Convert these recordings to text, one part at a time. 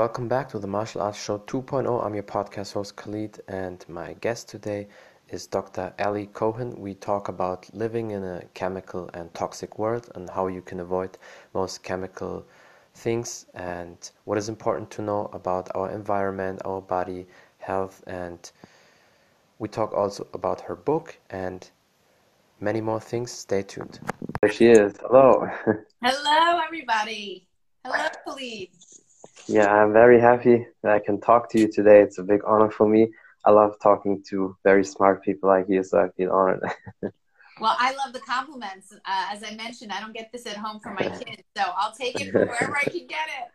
welcome back to the Martial Arts Show 2.0. I'm your podcast host Khalid, and my guest today is Dr. Aly Cohen. We talk about living in a chemical and toxic world and how you can avoid most chemical things and what is important to know about our environment, our body, health, and we talk also about her book and many more things. Stay tuned. There she is. Hello. Hello, everybody. Hello, Khalid. Yeah, I'm very happy that I can talk to you today. It's a big honor for me. I love talking to very smart people like you, so I feel honored. well, I love the compliments. Uh, as I mentioned, I don't get this at home from my kids, so I'll take it wherever I can get it.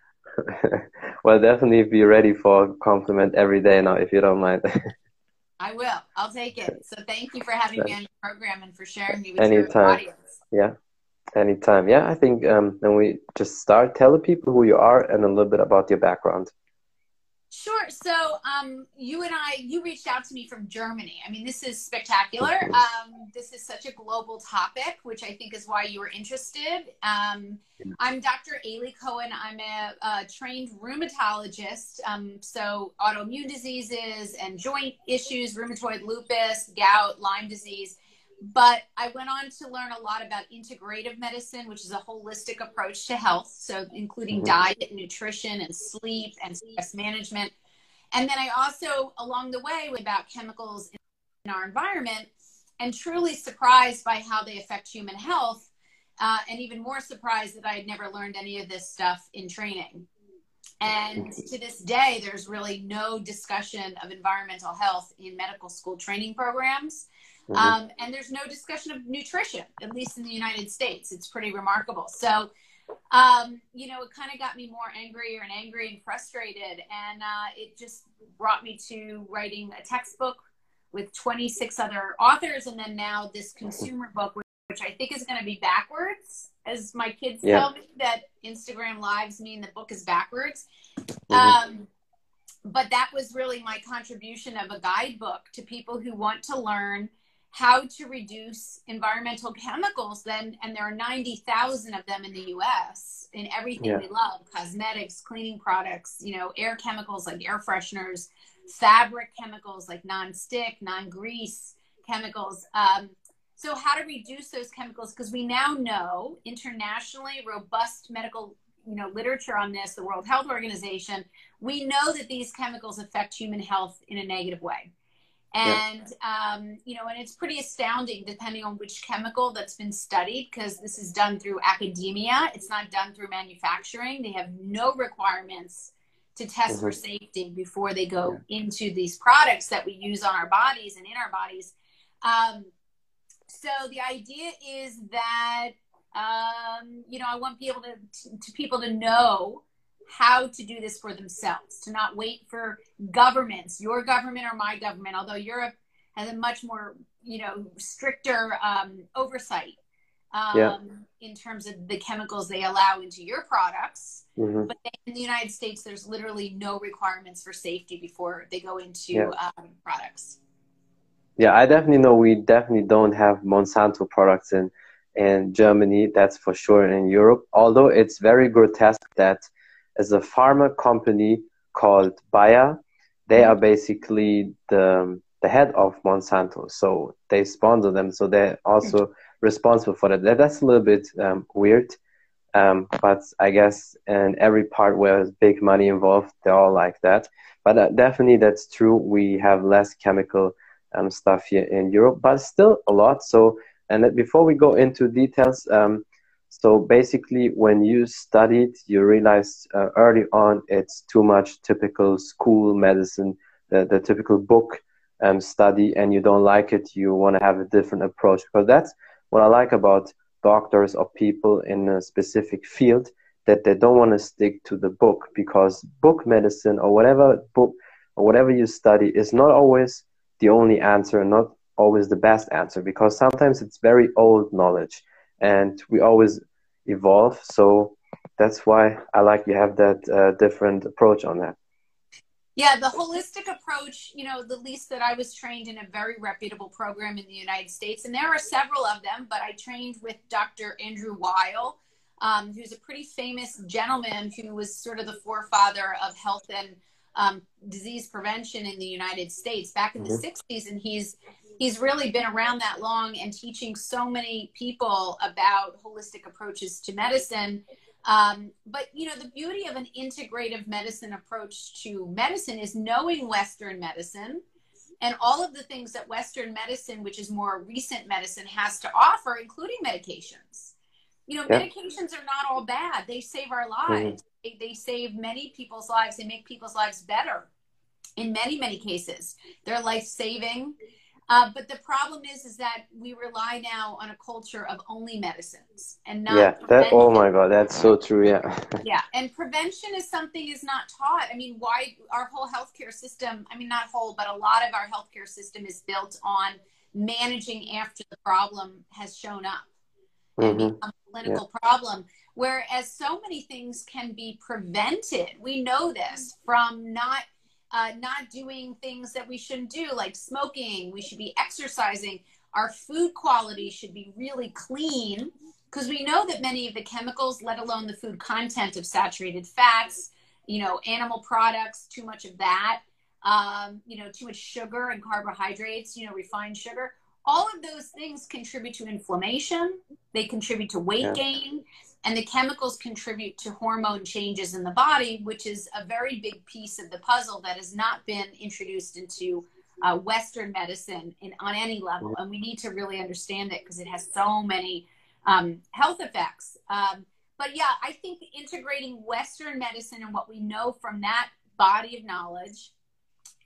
well, definitely be ready for a compliment every day now, if you don't mind. I will. I'll take it. So thank you for having me on your program and for sharing me with Anytime. your audience. Yeah. Anytime. Yeah, I think um, then we just start. Tell the people who you are and a little bit about your background. Sure. So, um, you and I, you reached out to me from Germany. I mean, this is spectacular. Um, this is such a global topic, which I think is why you were interested. Um, I'm Dr. Aly Cohen. I'm a, a trained rheumatologist. Um, so, autoimmune diseases and joint issues, rheumatoid lupus, gout, Lyme disease. But I went on to learn a lot about integrative medicine, which is a holistic approach to health. So, including mm-hmm. diet, nutrition, and sleep and stress management. And then I also, along the way, about chemicals in our environment and truly surprised by how they affect human health. Uh, and even more surprised that I had never learned any of this stuff in training. And to this day, there's really no discussion of environmental health in medical school training programs. Mm-hmm. Um, and there's no discussion of nutrition, at least in the United States. It's pretty remarkable. So, um, you know, it kind of got me more angrier and angry and frustrated. And uh, it just brought me to writing a textbook with 26 other authors. And then now this consumer book, which, I think is going to be backwards, as my kids yeah. tell me that Instagram lives mean the book is backwards. Mm-hmm. Um, but that was really my contribution of a guidebook to people who want to learn how to reduce environmental chemicals then and there are 90,000 of them in the US in everything yeah. we love cosmetics cleaning products you know air chemicals like air fresheners fabric chemicals like non-stick non-grease chemicals um, so how to reduce those chemicals because we now know internationally robust medical you know literature on this the world health organization we know that these chemicals affect human health in a negative way and um, you know and it's pretty astounding depending on which chemical that's been studied because this is done through academia it's not done through manufacturing they have no requirements to test mm-hmm. for safety before they go yeah. into these products that we use on our bodies and in our bodies um, so the idea is that um, you know i want people to, to, to people to know how to do this for themselves, to not wait for governments, your government or my government, although Europe has a much more, you know, stricter um, oversight um, yeah. in terms of the chemicals they allow into your products. Mm-hmm. But in the United States, there's literally no requirements for safety before they go into yeah. um, products. Yeah, I definitely know we definitely don't have Monsanto products in in Germany. That's for sure. In Europe, although it's very grotesque that is a pharma company called Bayer. They are basically the the head of Monsanto, so they sponsor them. So they're also responsible for that. That's a little bit um, weird, um, but I guess in every part where there's big money involved, they're all like that. But uh, definitely, that's true. We have less chemical um, stuff here in Europe, but still a lot. So, and before we go into details, um, so basically, when you studied, you realized uh, early on it's too much typical school medicine, the, the typical book um, study, and you don't like it. You want to have a different approach because that's what I like about doctors or people in a specific field that they don't want to stick to the book because book medicine or whatever book or whatever you study is not always the only answer, not always the best answer because sometimes it's very old knowledge and we always evolve. So that's why I like you have that uh, different approach on that. Yeah, the holistic approach, you know, the least that I was trained in a very reputable program in the United States, and there are several of them, but I trained with Dr. Andrew Weil. um, who's a pretty famous gentleman who was sort of the forefather of health and um, disease prevention in the United States back in mm-hmm. the 60s. And he's he's really been around that long and teaching so many people about holistic approaches to medicine. Um, but you know, the beauty of an integrative medicine approach to medicine is knowing Western medicine and all of the things that Western medicine, which is more recent medicine, has to offer, including medications. You know, yeah. medications are not all bad. They save our mm-hmm. lives. Mm-hmm. They, they save many people's lives. They make people's lives better in many, many cases. They're life saving. Uh, but the problem is, is that we rely now on a culture of only medicines and not. Yeah, that. Oh my God, that's so true. Yeah. yeah, and prevention is something is not taught. I mean, why our whole healthcare system? I mean, not whole, but a lot of our healthcare system is built on managing after the problem has shown up and mm-hmm. become a clinical yeah. problem. Whereas so many things can be prevented. We know this from not uh, not doing things that we shouldn't do, like smoking. We should be exercising. Our food quality should be really clean because we know that many of the chemicals, let alone the food content of saturated fats, you know, animal products, too much of that, um, you know, too much sugar and carbohydrates, you know, refined sugar, all of those things contribute to inflammation. They contribute to weight yeah. gain. And the chemicals contribute to hormone changes in the body, which is a very big piece of the puzzle that has not been introduced into uh, Western medicine in, on any level. And we need to really understand it because it has so many um, health effects. Um, but yeah, I think integrating Western medicine and what we know from that body of knowledge,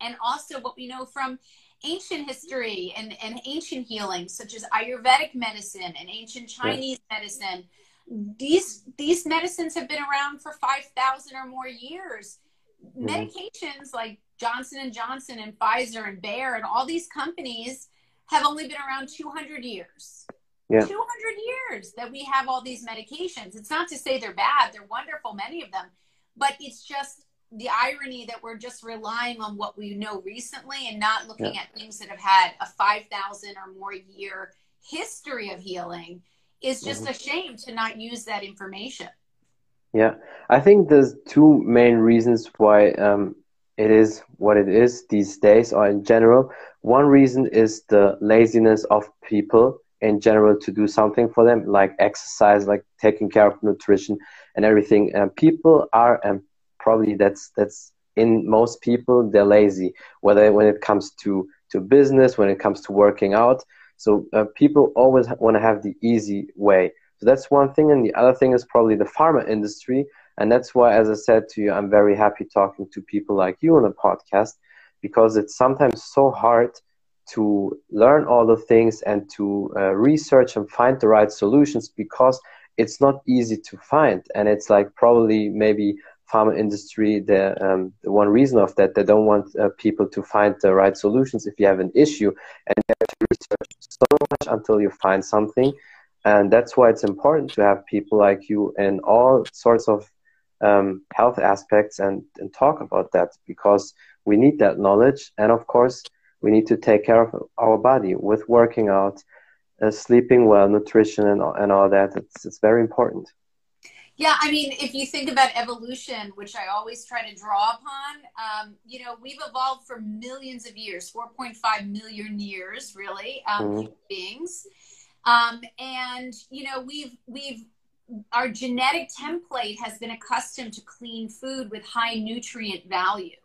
and also what we know from ancient history and, and ancient healing, such as Ayurvedic medicine and ancient Chinese medicine, these these medicines have been around for 5000 or more years mm-hmm. medications like johnson and johnson and pfizer and bayer and all these companies have only been around 200 years yeah. 200 years that we have all these medications it's not to say they're bad they're wonderful many of them but it's just the irony that we're just relying on what we know recently and not looking yeah. at things that have had a 5000 or more year history of healing is just mm-hmm. a shame to not use that information. Yeah, I think there's two main reasons why um, it is what it is these days, or in general. One reason is the laziness of people in general to do something for them, like exercise, like taking care of nutrition and everything. And people are, and probably that's that's in most people, they're lazy. Whether when it comes to to business, when it comes to working out, so uh, people always want to have the easy way. So that's one thing. And the other thing is probably the pharma industry. And that's why, as I said to you, I'm very happy talking to people like you on a podcast because it's sometimes so hard to learn all the things and to uh, research and find the right solutions because it's not easy to find. And it's like probably maybe pharma industry, the, um, the one reason of that, they don't want uh, people to find the right solutions if you have an issue and have to so much until you find something. And that's why it's important to have people like you in all sorts of um, health aspects and, and talk about that because we need that knowledge. And of course, we need to take care of our body with working out, uh, sleeping well, nutrition, and, and all that. It's, it's very important. Yeah, I mean, if you think about evolution, which I always try to draw upon, um, you know, we've evolved for millions of years, 4.5 million years, really, um, mm-hmm. beings. Um, and, you know, we've, we've, our genetic template has been accustomed to clean food with high nutrient value.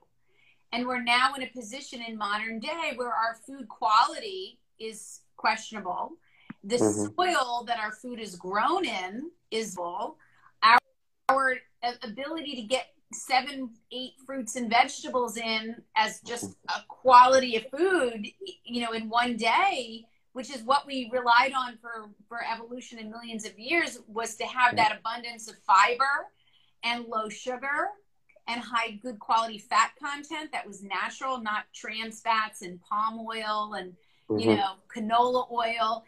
And we're now in a position in modern day where our food quality is questionable. The mm-hmm. soil that our food is grown in is full our ability to get seven, eight fruits and vegetables in as just a quality of food, you know, in one day, which is what we relied on for, for evolution in millions of years, was to have that abundance of fiber and low sugar and high good quality fat content that was natural, not trans fats and palm oil and, mm-hmm. you know, canola oil,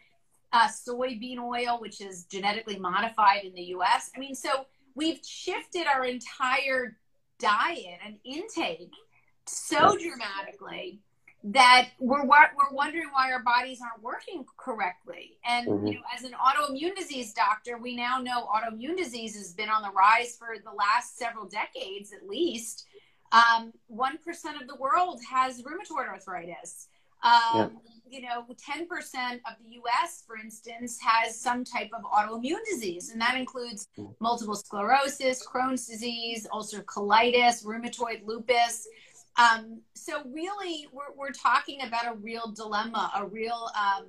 uh, soybean oil, which is genetically modified in the US. I mean, so we've shifted our entire diet and intake so dramatically that we're we're wondering why our bodies aren't working correctly. And mm-hmm. you know, as an autoimmune disease doctor, we now know autoimmune disease has been on the rise for the last several decades, at least. Um, one um, of the world has rheumatoid arthritis. Um, yeah. You know, 10% of the US, for instance, has some type of autoimmune disease, and that includes multiple sclerosis, Crohn's disease, ulcerative colitis, rheumatoid lupus. Um, so really, we're, we're talking about a real dilemma, a real, um,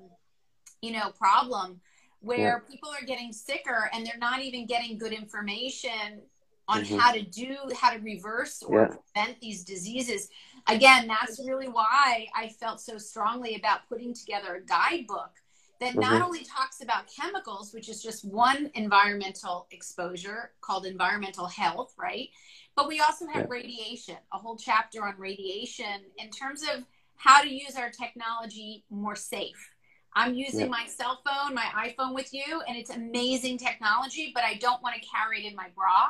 you know, problem where yeah. people are getting sicker and they're not even getting good information on mm-hmm. how to do, how to reverse or yeah. prevent these diseases. Again, that's really why I felt so strongly about putting together a guidebook that mm-hmm. not only talks about chemicals, which is just one environmental exposure called environmental health, right? But we also have yeah. radiation, a whole chapter on radiation in terms of how to use our technology more safe. I'm using yeah. my cell phone, my iPhone with you, and it's amazing technology, but I don't want to carry it in my bra.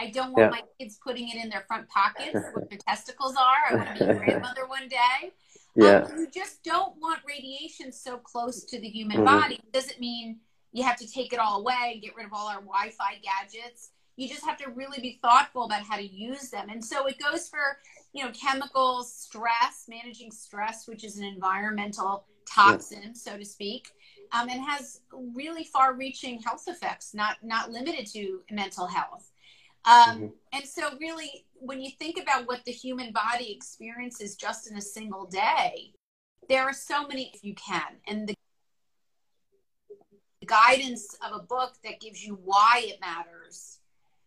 I don't want yeah. my kids putting it in their front pockets where their testicles are. I want to be a grandmother one day. Yeah. Um, you just don't want radiation so close to the human mm-hmm. body. Doesn't mean you have to take it all away, and get rid of all our Wi Fi gadgets you just have to really be thoughtful about how to use them. And so it goes for, you know, chemicals, stress, managing stress, which is an environmental toxin, yeah. so to speak, um, and has really far-reaching health effects, not not limited to mental health. Um, mm-hmm. And so, really, when you think about what the human body experiences just in a single day, there are so many if you can, and the guidance of a book that gives you why it matters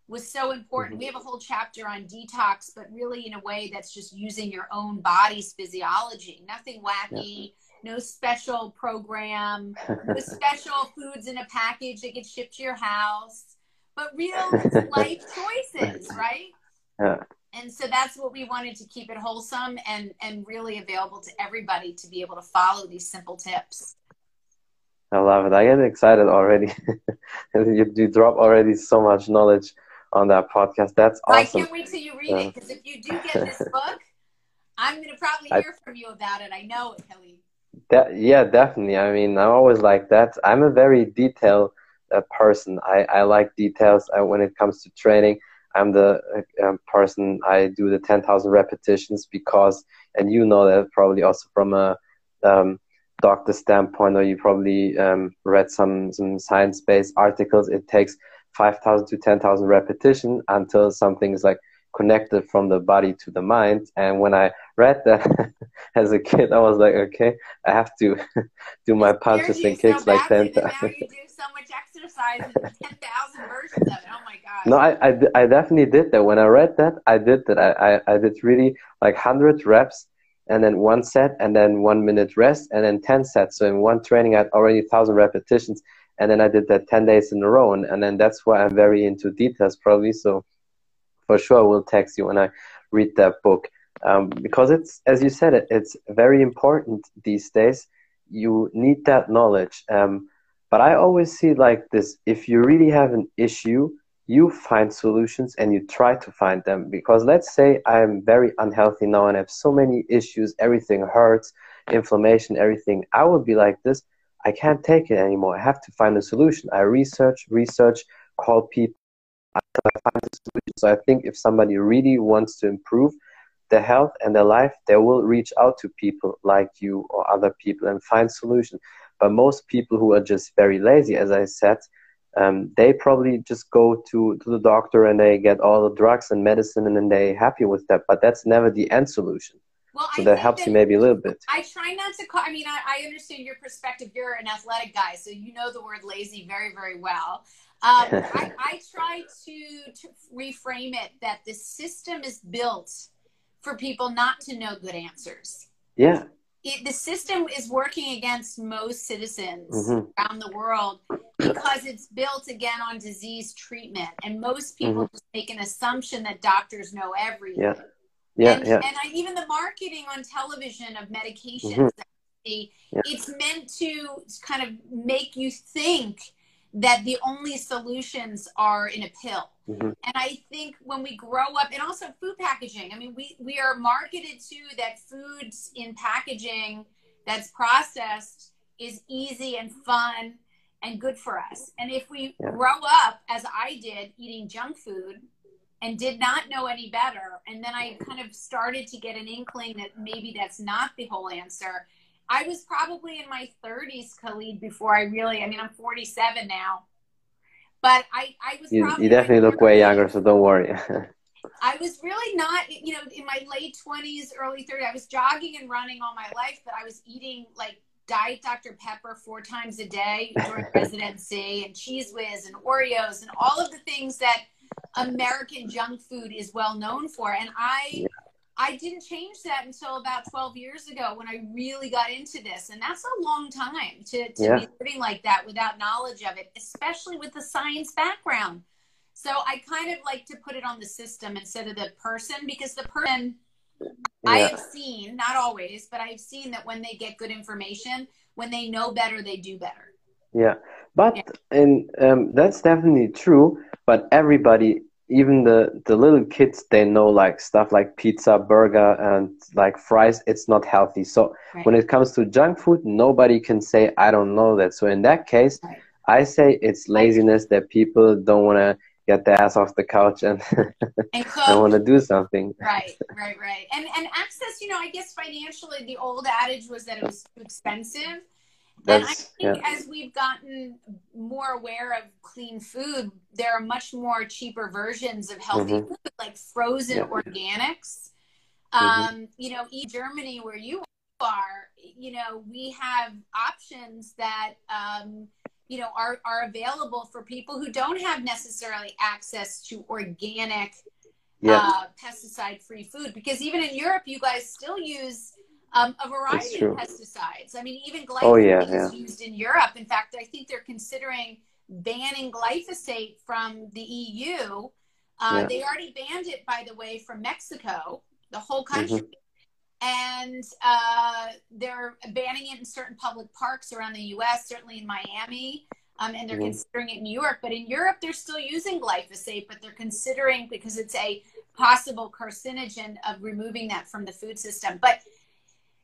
was so important. Mm-hmm. We have a whole chapter on detox, but really in a way that's just using your own body's physiology. Nothing wacky, yeah. no special program, no special foods in a package that gets shipped to your house, but real life choices, right? Yeah. And so that's what we wanted to keep it wholesome and and really available to everybody to be able to follow these simple tips. I love it. I get excited already. you, you drop already so much knowledge on that podcast. That's awesome. I can't wait till you read it because if you do get this book, I'm going to probably hear I, from you about it. I know it, Kelly. That, yeah, definitely. I mean, I'm always like that. I'm a very detailed uh, person. I, I like details uh, when it comes to training. I'm the uh, um, person I do the 10,000 repetitions because, and you know that probably also from a um, doctor standpoint, or you probably um, read some some science based articles. It takes 5,000 to 10,000 repetition until something is like connected from the body to the mind. And when I read that as a kid, I was like, okay, I have to do my punches and kicks so like 10 exercise and 10,000 versions of it. Oh my God. No, I, I, I, definitely did that. When I read that, I did that. I, I, I did really like 100 reps and then one set and then one minute rest and then 10 sets. So in one training, I had already 1,000 repetitions and then I did that 10 days in a row and, and then that's why I'm very into details probably so for sure I will text you when I read that book um, because it's as you said it, it's very important these days you need that knowledge um, but I always see like this if you really have an issue you find solutions and you try to find them because let's say I'm very unhealthy now and I have so many issues everything hurts inflammation everything I would be like this I can't take it anymore. I have to find a solution. I research, research, call people I find a solution. So I think if somebody really wants to improve their health and their life, they will reach out to people like you or other people and find solutions. But most people who are just very lazy, as I said, um, they probably just go to, to the doctor and they get all the drugs and medicine and then they're happy with that. But that's never the end solution. Well, so I that helps that you maybe a little bit. I try not to call. I mean, I, I, understand your perspective. You're an athletic guy, so you know the word lazy very, very well. Um, I, I, try to, to reframe it that the system is built for people not to know good answers. Yeah. It, the system is working against most citizens mm-hmm. around the world because it's built again on disease treatment, and most people mm-hmm. just make an assumption that doctors know everything. Yeah yeah, and, yeah. and I, even the marketing on television of medications, mm-hmm. yeah. it's meant to kind of make you think that the only solutions are in a pill. Mm-hmm. And I think when we grow up, and also food packaging, I mean, we, we are marketed to that foods in packaging that's processed is easy and fun and good for us. And if we Yeah. grow up, as I did, eating junk food and did not know any better, and then I kind of started to get an inkling that maybe that's not the whole answer. I was probably in my 30s, Khalid, before I really, I mean, I'm 47 now. But I, I was You, probably you definitely look way younger, so don't worry. I was really not, you know, in my late 20s, early 30s. I was jogging and running all my life, but I was eating like Diet Dr. Pepper four times a day during residency and Cheez Whiz and Oreos and all of the things that American junk food is well known for. And I, I didn't change that until about 12 years ago when I really got into this. And that's a long time to, to Yeah. be living like that without knowledge of it, especially with the science background. So I kind of like to put it on the system instead of the person because the person I have seen, not always, but I've seen that when they get good information, when they know better, they do better. Yeah, but Yeah. and um, that's definitely true. But everybody, even the the little kids, they know like stuff like pizza, burger, and like fries. It's not healthy. So Right. when it comes to junk food, nobody can say I don't know that. So in that case, Right. I say it's laziness that people don't want to get their ass off the couch and And don't want to do something. right, right, right. And and access, you know, I guess financially, the old adage was that it was too expensive. And I think yeah, as we've gotten more aware of clean food, there are much more cheaper versions of healthy Mhm. food, like frozen Yeah. organics. Mhm. Um, you know, eat Germany where you are, you know, we have options that um, you know are are available for people who don't have necessarily access to organic yeah, uh, pesticide free food because even in Europe, you guys still use um, a variety of pesticides. I mean, even Oh, glyphosate yeah, is yeah. used in Europe. In fact, I think they're considering banning glyphosate from the EU. Uh, Yeah. They already banned it, by the way, from Mexico, the whole country. Mm-hmm. And uh, they're banning it in certain public parks around the U.S., certainly in Miami, um, and they're Mhm. considering it in New York. But in Europe, they're still using glyphosate, but they're considering because it's a possible carcinogen of removing that from the food system. But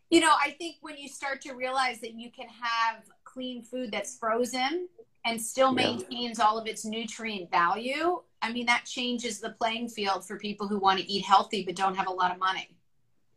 you know, I think when you start to realize that you can have clean food that's frozen and still Yeah. maintains all of its nutrient value, I mean, that changes the playing field for people who want to eat healthy but don't have a lot of money.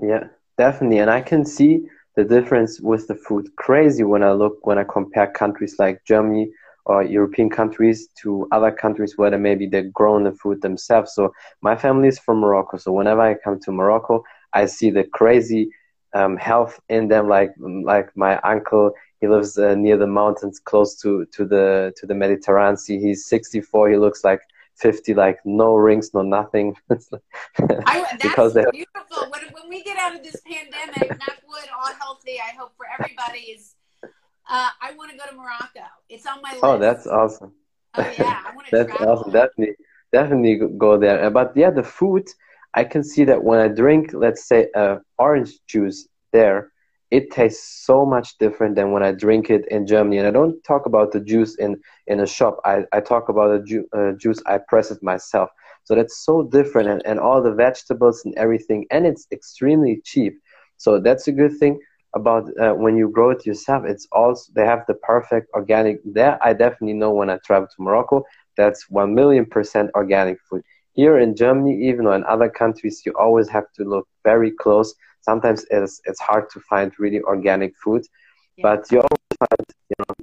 Yeah, definitely. And I can see the difference with the food crazy when I look, when I compare countries like Germany or European countries to other countries where they maybe they're growing the food themselves. So my family is from Morocco. So whenever I come to Morocco, I see the crazy um, health in them. Like like my uncle, he lives uh, near the mountains, close to to the to the Mediterranean Sea. He's 64. He looks like 50. Like no rings, no nothing. I, that's because they beautiful. When, when we get out of this pandemic, knock wood, all healthy, I hope for everybody is. Uh, I want to go to Morocco. It's on my list. Oh, that's awesome. Oh yeah, I want to That's travel. awesome. Definitely, definitely go- there. But yeah, the food, I can see that when I drink, let's say, uh, orange juice there, it tastes so much different than when I drink it in Germany. And I don't talk about the juice in, in a shop. I, I talk about the ju- uh, juice, I press it myself. So that's so different and, and all the vegetables and everything. And it's extremely cheap. So that's a good thing about uh, when you grow it yourself. It's also, they have the perfect organic there. I definitely know when I travel to Morocco, that's 1 million percent organic food. Here in Germany, even or in other countries, you always have to look very close. Sometimes it's, it's hard to find really organic food, Yeah. but you always find you know,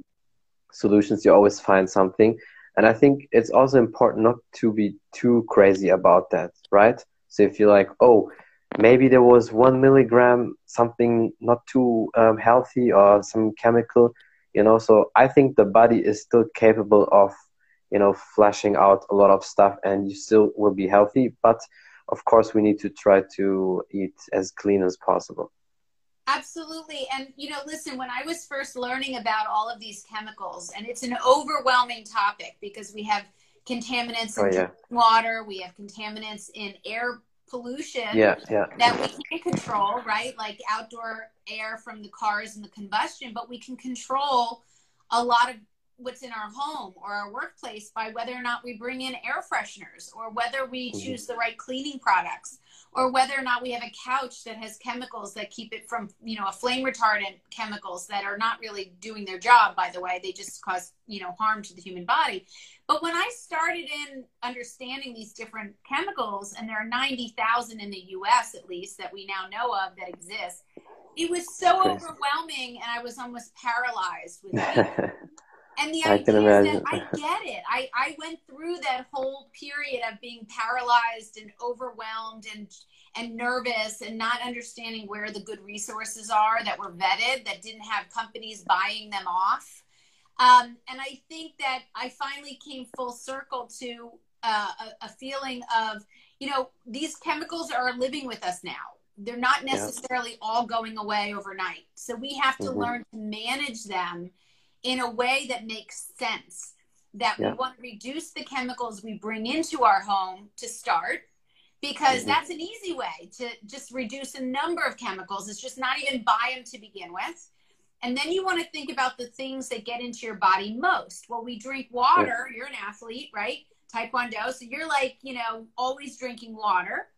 solutions, you always find something. And I think it's also important not to be too crazy about that, right? So if you're like, oh, maybe there was one milligram something not too um, healthy or some chemical, you know. So I think the body is still capable of, you know, flashing out a lot of stuff, and you still will be healthy. But of course, we need to try to eat as clean as possible. Absolutely. And, you know, listen, when I was first learning about all of these chemicals, and it's an overwhelming topic because we have contaminants oh, in Oh, yeah. water, we have contaminants in air pollution Yeah, yeah, that we can't control, right? Like outdoor air from the cars and the combustion, but we can control a lot of what's in our home or our workplace by whether or not we bring in air fresheners or whether we mm-hmm. choose the right cleaning products or whether or not we have a couch that has chemicals that keep it from you know a flame retardant chemicals that are not really doing their job by the way. They just cause you know harm to the human body. But when i started in understanding these different chemicals and there are 90,000 in the US at least that we now know of that exist it was so overwhelming and i was almost paralyzed with it And the I idea is that I get it. I, I went through that whole period of being paralyzed and overwhelmed and and nervous and not understanding where the good resources are that were vetted that didn't have companies buying them off. Um, and I think that I finally came full circle to uh, a, a, feeling of, you know, these chemicals are living with us now. They're not necessarily yeah. all going away overnight. So we have to mm-hmm. learn to manage them in a way that makes sense. That yeah. we want to reduce the chemicals we bring into our home to start, because mm-hmm. that's an easy way to just reduce a number of chemicals. It's just not even buy them to begin with. And then you want to think about the things that get into your body most. Well, we drink water. You're an athlete, right? Taekwondo. So you're like, you know, always drinking water.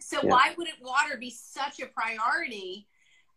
So yeah. why wouldn't water be such a priority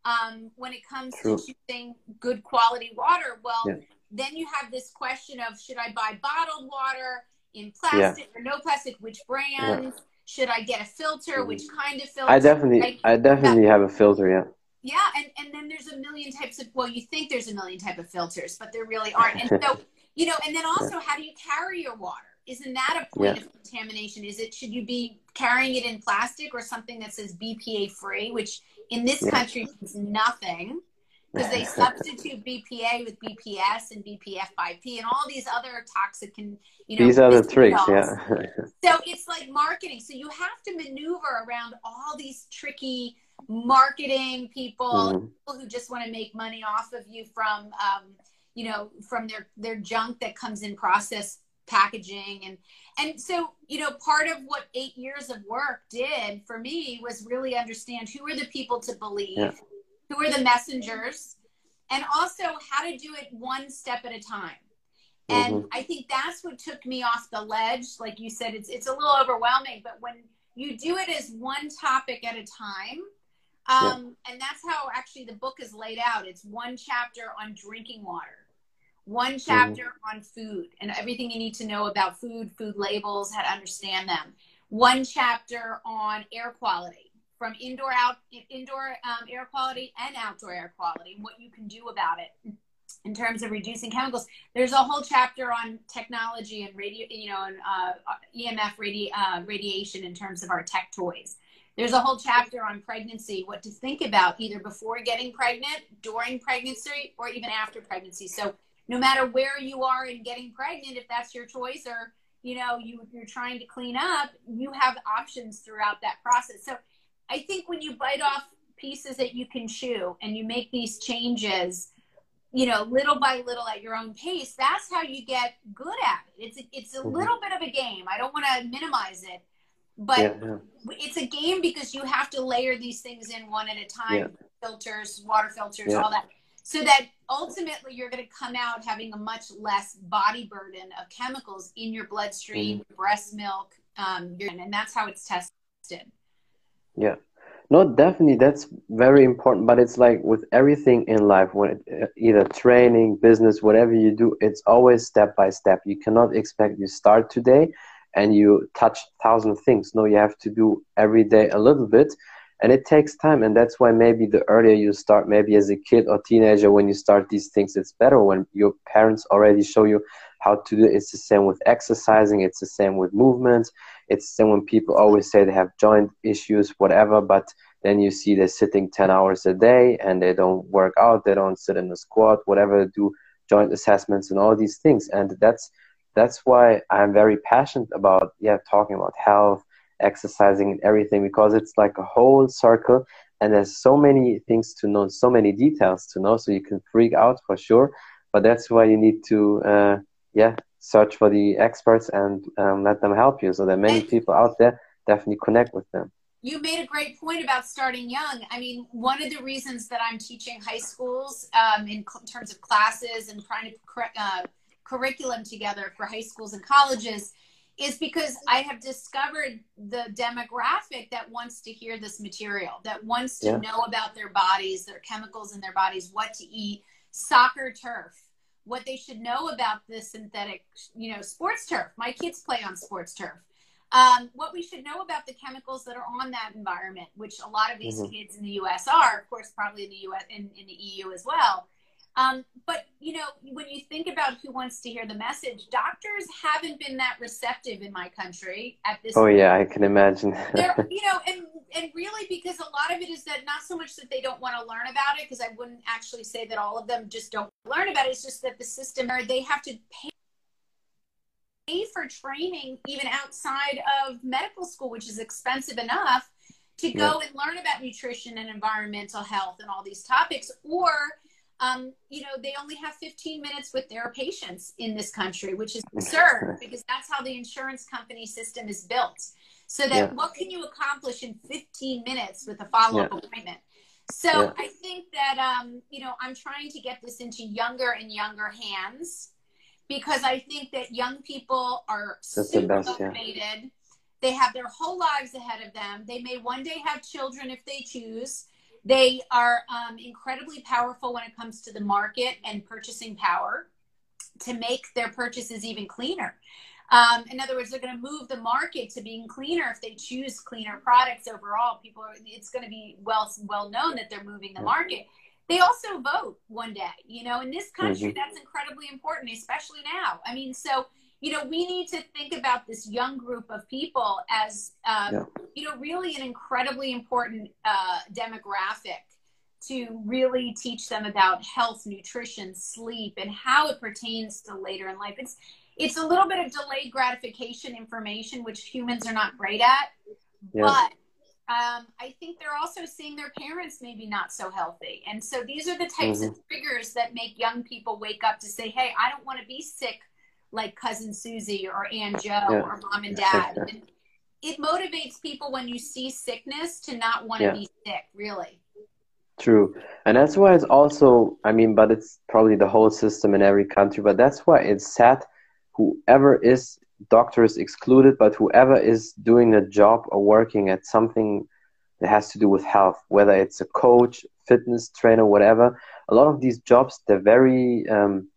um, when it comes True. to choosing good quality water. Well, yeah. then you have this question of should I buy bottled water in plastic yeah. or no plastic? Which brands? Yeah. Should I get a filter? Which mm-hmm. kind of filter? I definitely, I definitely have a filter. Yeah. Yeah, and, and then there's a million types of well, you think there's a million type of filters, but there really aren't. And so, you know, and then also, how do you carry your water? Isn't that a point of contamination? Is it should you be carrying it in plastic or something that says BPA free, which in this yeah. country means nothing because they substitute BPA with BPS and BPF5P and all these other toxic and you know these other tricks, yeah. so it's like marketing. So you have to maneuver around all these tricky marketing people, mm-hmm. people who just want to make money off of you from um, you know from their their junk that comes in processed packaging and and so you know part of what eight years of work did for me was really understand who are the people to believe yeah. who are the messengers and also how to do it one step at a time and mm-hmm. i think that's what took me off the ledge like you said it's it's a little overwhelming but when you do it as one topic at a time um, yeah. and that's how actually the book is laid out it's one chapter on drinking water one chapter on food and everything you need to know about food, food labels, how to understand them. One chapter on air quality, from indoor out indoor um, air quality and outdoor air quality, and what you can do about it in terms of reducing chemicals. There's a whole chapter on technology and radio, you know, and uh, EMF radi- uh, radiation in terms of our tech toys. There's a whole chapter on pregnancy, what to think about either before getting pregnant, during pregnancy, or even after pregnancy. So no matter where you are in getting pregnant, if that's your choice or you know you, you're trying to clean up, you have options throughout that process. So I think when you bite off pieces that you can chew and you make these changes, you know, little by little at your own pace, that's how you get good at it. It's a, it's a mm-hmm. little bit of a game. I don't want to minimize it, but yeah, yeah. it's a game because you have to layer these things in one at a time. Yeah. Filters, water filters, all that so that ultimately you're going to come out having a much less body burden of chemicals in your bloodstream, mm. breast milk, um, and that's how it's tested. Yeah. No, definitely, that's very important. But it's like with everything in life, when it, uh, either training, business, whatever you do, it's always step by step. You cannot expect you start today and you touch thousand things. No, you have to do every day a little bit and it takes time and that's why maybe the earlier you start maybe as a kid or teenager when you start these things it's better when your parents already show you how to do it. It's the same with exercising it's the same with movements it's the same when people always say they have joint issues whatever but then you see they're sitting 10 hours a day and they don't work out they don't sit in a squat whatever do joint assessments and all these things. And that's that's why i'm very passionate about yeah talking about health exercising and everything because it's like a whole circle and there's so many things to know so many details to know so you can freak out for sure. But that's why you need to uh, yeah search for the experts and um, let them help you so there are many people out there definitely connect with them. You made a great point about starting young. I mean, one of the reasons that I'm teaching high schools um, in, terms of classes and trying to uh, curriculum together for high schools and colleges is because I have discovered the demographic that wants to hear this material, that wants to yeah. know about their bodies, their chemicals in their bodies, what to eat, soccer turf, what they should know about the synthetic, you know, sports turf. My kids play on sports turf. Um, what we should know about the chemicals that are on that environment, which a lot of these mm-hmm. kids in the U.S. are, of course, probably in the U.S. in, in the EU as well. Um, but you know, when you think about who wants to hear the message, doctors haven't been that receptive in my country at this. Oh point. yeah, I can imagine. you know, and and really because a lot of it is that not so much that they don't want to learn about it, because I wouldn't actually say that all of them just don't learn about it. It's just that the system, or they have to pay pay for training even outside of medical school, which is expensive enough to go yeah. and learn about nutrition and environmental health and all these topics, or um, you know, they only have 15 minutes with their patients in this country, which is absurd because that's how the insurance company system is built. So that yeah. what can you accomplish in 15 minutes with a follow-up yeah. appointment? So yeah. I think that um, you know I'm trying to get this into younger and younger hands because I think that young people are That's super best, motivated. They have their whole lives ahead of them. They may one day have children if they choose. They are um, incredibly powerful when it comes to the market and purchasing power to make their purchases even cleaner. Um, in other words, they're going to move the market to being cleaner if they choose cleaner products overall. People, are, it's going to be well well known that they're moving the market. They also vote one day. You know, in this country, mm-hmm. that's incredibly important, especially now. I mean, so you know, we need to think about this young group of people as, um, yeah. you know, really an incredibly important uh, demographic to really teach them about health, nutrition, sleep, and how it pertains to later in life. It's it's a little bit of delayed gratification information, which humans are not great at, yeah. but um, I think they're also seeing their parents maybe not so healthy. And so these are the types mm-hmm. of triggers that make young people wake up to say, hey, I don't want to be sick like cousin Susie or Aunt Joe yeah. or mom and dad. And it motivates people when you see sickness to not want to yeah. be sick, really. True. And that's why it's also, I mean, but it's probably the whole system in every country, but that's why it's sad whoever is, doctors excluded, but whoever is doing a job or working at something that has to do with health, whether it's a coach, fitness trainer, whatever, a lot of these jobs, they're very, um,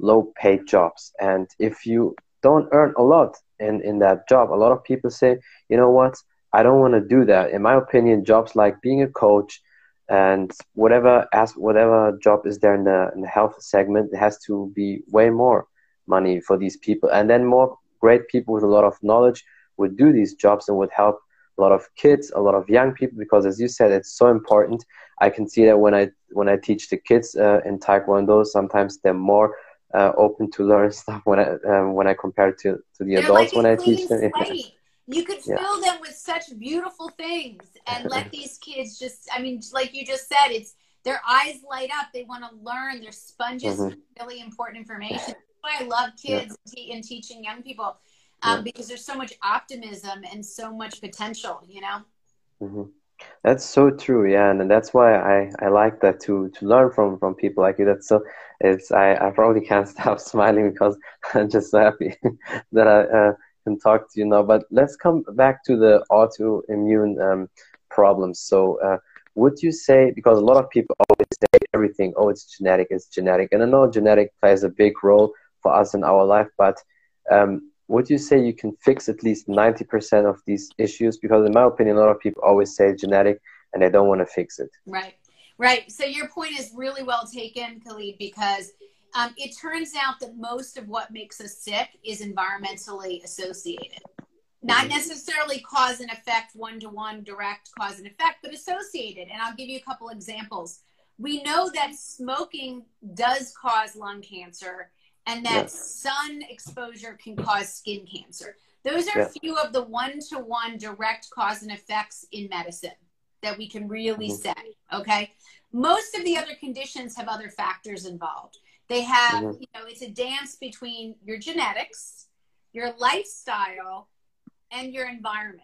low paid jobs. And if you don't earn a lot in, in that job, a lot of people say, you know what, I don't want to do that. In my opinion, jobs like being a coach and whatever as whatever job is there in the, in the health segment, it has to be way more money for these people. And then more great people with a lot of knowledge would do these jobs and would help a lot of kids, a lot of young people, because as you said, it's so important. I can see that when I when I teach the kids uh, in Taekwondo, sometimes they're more uh, open to learn stuff when I um, when I compare to to the They're adults like when I teach them. You could yeah. fill them with such beautiful things and let these kids just. I mean, like you just said, it's their eyes light up. They want to learn. They're sponges mm-hmm. really important information. That's why I love kids yeah. and teaching young people um, yeah. because there's so much optimism and so much potential. You know. Mm-hmm. That's so true, yeah, and that's why I, I like that to to learn from from people like you. That's so it's I, I probably can't stop smiling because I'm just so happy that I uh, can talk to you now. But let's come back to the autoimmune um, problems. So, uh, would you say because a lot of people always say everything, oh, it's genetic, it's genetic, and I know genetic plays a big role for us in our life, but um, would you say you can fix at least 90% of these issues? Because in my opinion, a lot of people always say genetic and they don't want to fix it. Right, right. So your point is really well taken, Khalid, because um, it turns out that most of what makes us sick is environmentally associated. Not mm-hmm. necessarily cause and effect, one to one direct cause and effect, but associated. And I'll give you a couple examples. We know that smoking does cause lung cancer and that yes. sun exposure can cause skin cancer. Those are a few of the one to one direct cause and effects in medicine that we can really mm-hmm. say. Okay. Most of the other conditions have other factors involved. They have, mm-hmm. you know, it's a dance between your genetics, your lifestyle, and your environment.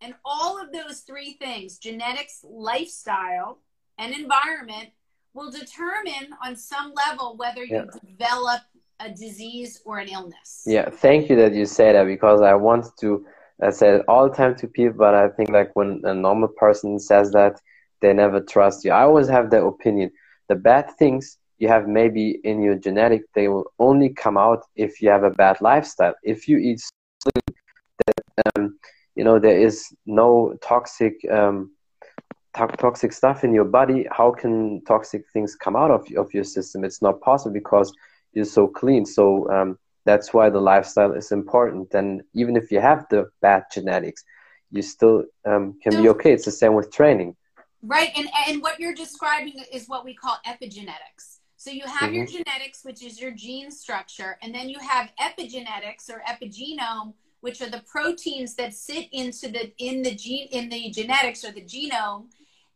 And all of those three things genetics, lifestyle, and environment will determine on some level whether you develop a disease or an illness. Yeah, thank you that you say that because I want to I say it all the time to people, but I think like when a normal person says that, they never trust you. I always have that opinion. The bad things you have maybe in your genetic, they will only come out if you have a bad lifestyle. If you eat that, um, you know, there is no toxic um, to- toxic stuff in your body. How can toxic things come out of of your system? It's not possible because you're so clean. So um, that's why the lifestyle is important. And even if you have the bad genetics, you still um, can be okay. It's the same with training. Right. And, and what you're describing is what we call epigenetics. So you have mm-hmm. your genetics, which is your gene structure, and then you have epigenetics or epigenome, which are the proteins that sit into the in the gene in the genetics or the genome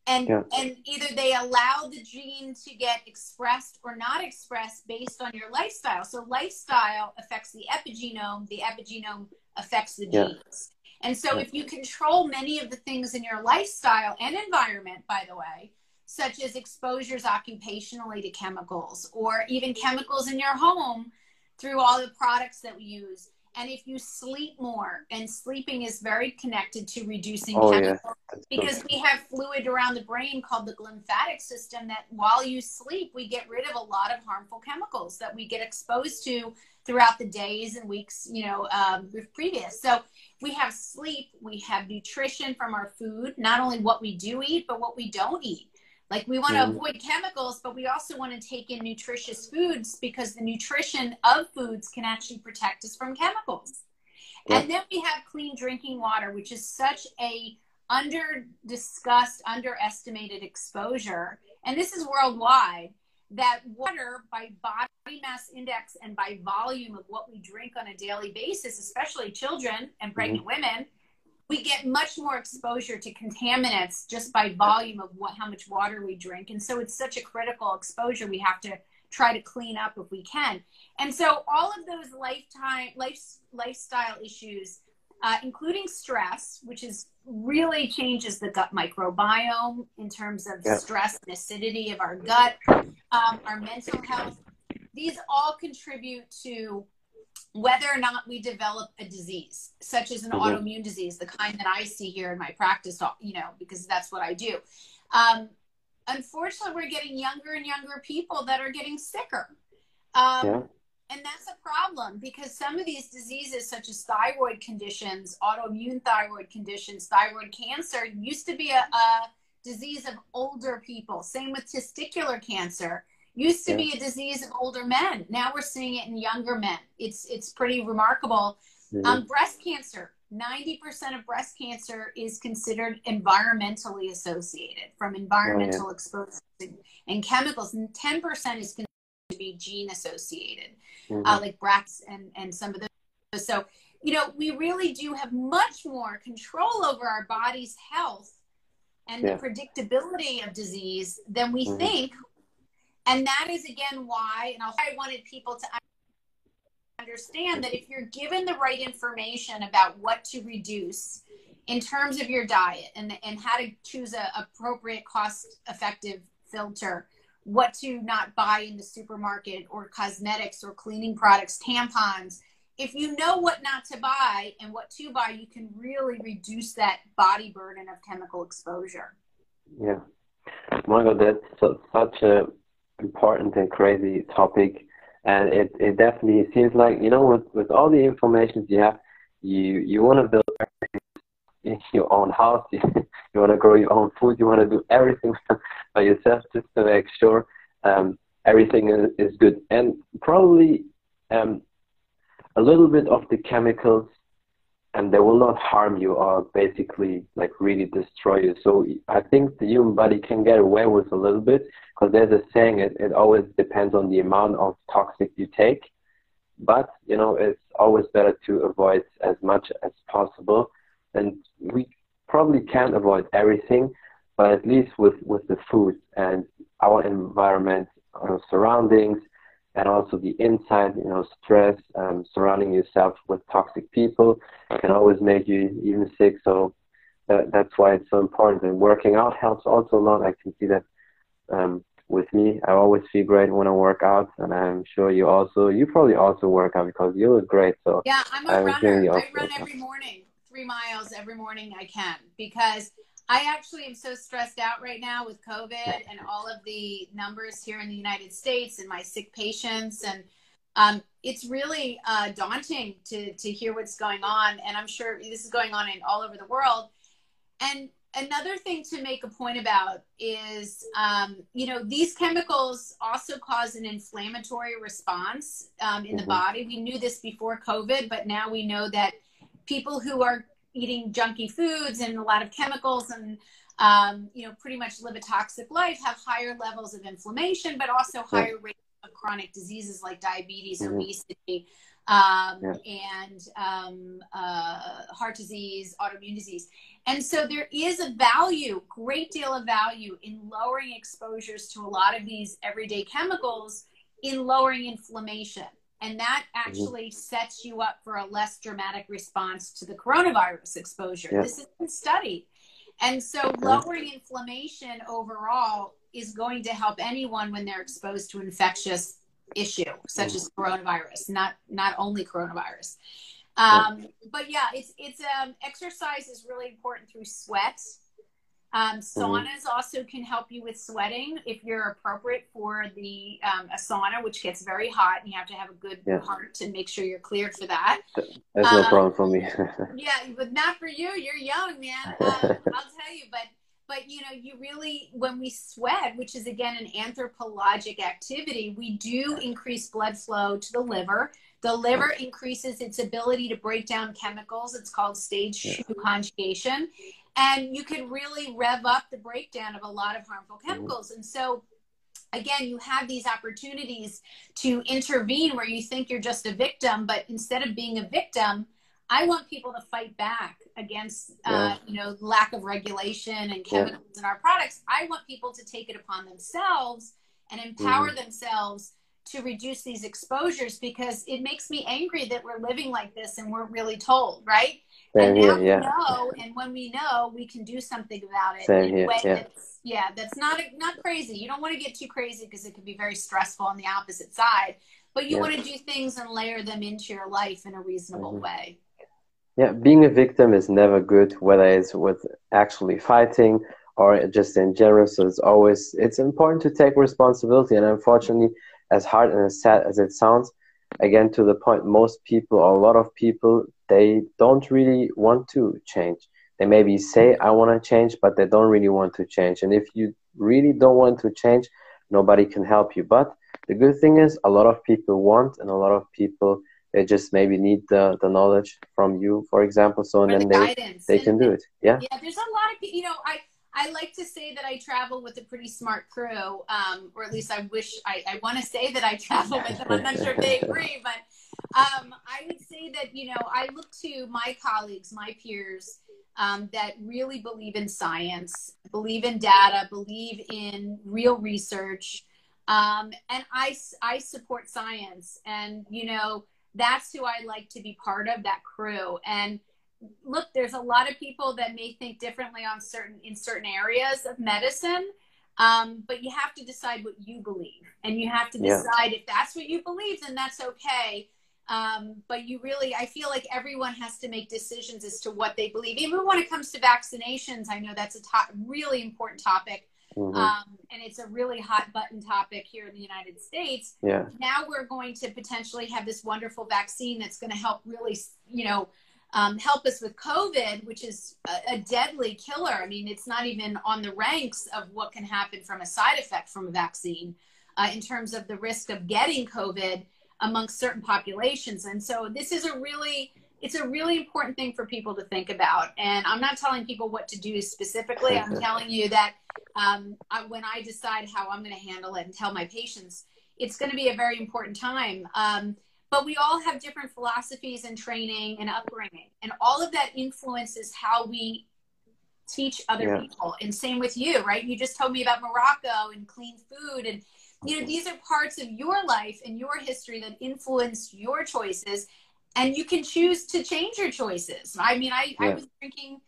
and yeah. and either they allow the gene to get expressed or not expressed based on your lifestyle so lifestyle affects the epigenome the epigenome affects the yeah. genes and so yeah. if you control many of the things in your lifestyle and environment by the way such as exposures occupationally to chemicals or even chemicals in your home through all the products that we use and if you sleep more and sleeping is very connected to reducing oh, chemicals yeah. because we have fluid around the brain called the glymphatic system that while you sleep we get rid of a lot of harmful chemicals that we get exposed to throughout the days and weeks you know um, previous. So we have sleep we have nutrition from our food not only what we do eat but what we don't eat like we want to mm-hmm. avoid chemicals, but we also want to take in nutritious foods because the nutrition of foods can actually protect us from chemicals. Yeah. And then we have clean drinking water, which is such a under discussed, underestimated exposure. And this is worldwide that water by body mass index and by volume of what we drink on a daily basis, especially children and pregnant mm-hmm. women, we get much more exposure to contaminants just by volume of what how much water we drink. And so it's such a critical exposure we have to try to clean up if we can. And so all of those lifetime life, lifestyle issues uh, including stress which is really changes the gut microbiome in terms of yeah. stress and acidity of our gut um, our mental health. These all contribute to whether or not we develop a disease, such as an mm-hmm. autoimmune disease, the kind that I see here in my practice, you know, because that's what I do. Um, unfortunately, we're getting younger and younger people that are getting sicker. Um, yeah. And that's a problem because some of these diseases, such as thyroid conditions, autoimmune thyroid conditions, thyroid cancer, used to be a, a disease of older people. Same with testicular cancer Used to yeah. be a disease of older men. Now we're seeing it in younger men. It's it's pretty remarkable. Mm-hmm. Um, breast cancer. 90% of breast cancer is considered environmentally associated from environmental oh, yeah. exposure and chemicals, and 10% is considered to be gene associated, mm-hmm. uh, like BRCAs and, and some of those. So, you know, we really do have much more control over our body's health and yeah. the predictability of disease than we mm-hmm. think and that is again why, and I wanted people to understand that if you're given the right information about what to reduce in terms of your diet and, and how to choose a appropriate cost effective filter, what to not buy in the supermarket or cosmetics or cleaning products, tampons. If you know what not to buy and what to buy, you can really reduce that body burden of chemical exposure. Yeah. Michael, that's such a important and crazy topic, and it, it definitely seems like you know with with all the information you have, you you want to build your own house. You, you want to grow your own food. You want to do everything by yourself just to make sure um, everything is, is good. And probably um, a little bit of the chemicals and they will not harm you or basically like really destroy you. So I think the human body can get away with a little bit because there's a saying it, it always depends on the amount of toxic you take. But you know it's always better to avoid as much as possible, and we probably can't avoid everything, but at least with with the food and our environment, our surroundings, and also the inside, you know, stress, um, surrounding yourself with toxic people can always make you even sick. So that, that's why it's so important. And working out helps also a lot. I can see that um, with me. I always feel great when I work out, and I'm sure you also. You probably also work out because you look great. So yeah, I'm a I'm runner. I run every morning, three miles every morning I can because I actually am so stressed out right now with COVID and all of the numbers here in the United States and my sick patients and um, it's really uh, daunting to to hear what's going on, and I'm sure this is going on in all over the world. And another thing to make a point about is, um, you know, these chemicals also cause an inflammatory response um, in mm-hmm. the body. We knew this before COVID, but now we know that people who are eating junky foods and a lot of chemicals and um, you know pretty much live a toxic life have higher levels of inflammation, but also higher rates of chronic diseases like diabetes, mm-hmm. obesity, um, yeah. and um, uh, heart disease, autoimmune disease. And so there is a value, great deal of value in lowering exposures to a lot of these everyday chemicals in lowering inflammation. And that mm-hmm. actually mm-hmm. sets you up for a less dramatic response to the coronavirus exposure. Yeah. This has been studied. And so lowering inflammation overall is going to help anyone when they're exposed to infectious issue such as coronavirus, not not only coronavirus. Um, but yeah, it's it's um, exercise is really important through sweat. Um, mm-hmm. saunas also can help you with sweating if you're appropriate for the um, a sauna, which gets very hot, and you have to have a good yeah. heart and make sure you're cleared for that. That's no um, problem for me. yeah, but not for you. You're young, man. Um, I'll tell you, but but you know you really when we sweat which is again an anthropologic activity we do increase blood flow to the liver the liver increases its ability to break down chemicals it's called stage yeah. 2 conjugation and you can really rev up the breakdown of a lot of harmful mm-hmm. chemicals and so again you have these opportunities to intervene where you think you're just a victim but instead of being a victim I want people to fight back against, uh, you know, lack of regulation and chemicals yeah. in our products. I want people to take it upon themselves and empower mm-hmm. themselves to reduce these exposures because it makes me angry that we're living like this and we're really told, right? Same and now here, yeah. we know, and when we know, we can do something about it Same way yeah. that's yeah, that's not not crazy. You don't want to get too crazy because it can be very stressful on the opposite side. But you yeah. want to do things and layer them into your life in a reasonable mm-hmm. way. Yeah, being a victim is never good, whether it's with actually fighting or just in general. So it's always it's important to take responsibility. And unfortunately, as hard and as sad as it sounds, again to the point, most people or a lot of people they don't really want to change. They maybe say I want to change, but they don't really want to change. And if you really don't want to change, nobody can help you. But the good thing is, a lot of people want, and a lot of people they just maybe need the, the knowledge from you, for example. So and then the they, they can do it. Yeah. Yeah. There's a lot of you know I. I like to say that I travel with a pretty smart crew, um, or at least I wish I, I want to say that I travel with them. I'm not sure if they agree, but um, I would say that you know I look to my colleagues, my peers, um, that really believe in science, believe in data, believe in real research, um, and I I support science. And you know, that's who I like to be part of that crew. And look, there's a lot of people that may think differently on certain in certain areas of medicine. Um, but you have to decide what you believe, and you have to decide yeah. if that's what you believe, then that's okay. Um, but you really, I feel like everyone has to make decisions as to what they believe. Even when it comes to vaccinations, I know that's a to- really important topic. Mm-hmm. Um, and it's a really hot button topic here in the United States. Yeah. Now we're going to potentially have this wonderful vaccine that's going to help really, you know, um, help us with COVID, which is a, a, deadly killer. I mean, it's not even on the ranks of what can happen from a side effect from a vaccine uh, in terms of the risk of getting COVID amongst certain populations. And so this is a really it's a really important thing for people to think about. And I'm not telling people what to do specifically. I'm telling you that um, I, when I decide how I'm going to handle it and tell my patients, it's going to be a very important time. Um, but we all have different philosophies and training and upbringing, and all of that influences how we teach other yeah. people. And same with you, right? You just told me about Morocco and clean food, and you know these are parts of your life and your history that influenced your choices, and you can choose to change your choices. I mean, I, yeah. I was drinking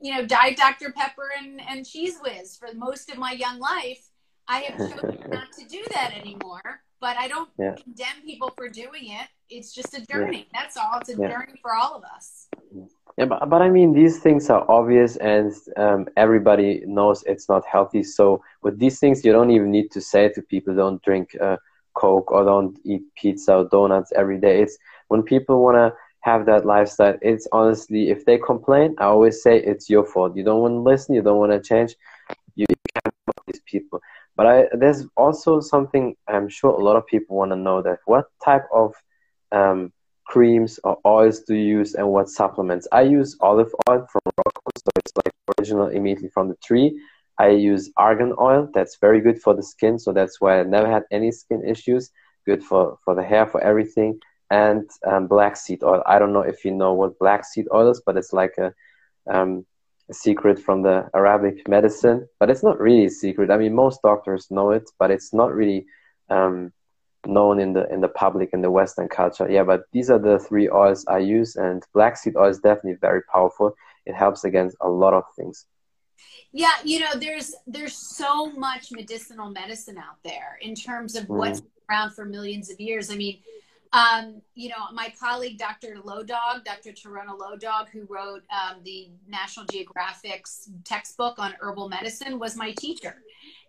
you know, Diet Dr. Pepper and, and Cheez Whiz for most of my young life. I have chosen not to do that anymore, but I don't yeah. condemn people for doing it. It's just a journey. Yeah. That's all. It's a yeah. journey for all of us. Yeah, but, but I mean, these things are obvious and um, everybody knows it's not healthy. So with these things, you don't even need to say to people, don't drink uh, Coke or don't eat pizza or donuts every day. It's when people want to have that lifestyle, it's honestly, if they complain, I always say it's your fault. You don't want to listen, you don't want to change. People. But I, there's also something I'm sure a lot of people want to know that what type of um, creams or oils do you use and what supplements? I use olive oil from Morocco, so it's like original immediately from the tree. I use argan oil. That's very good for the skin, so that's why I never had any skin issues. Good for, for the hair, for everything. And um, black seed oil. I don't know if you know what black seed oil is, but it's like a, um, a secret from the Arabic medicine. But it's not really a secret. I mean, most doctors know it, but it's not really um, known in the in the public in the Western culture. Yeah, but these are the three oils I use, and black seed oil is definitely very powerful. It helps against a lot of things. Yeah, you know, there's there's so much medicinal medicine out there in terms of what's mm. around for millions of years. I mean, um, you know, my colleague, Dr. Low Dog, Dr. Tieraona Low Dog, who wrote um, the National Geographic's textbook on herbal medicine, was my teacher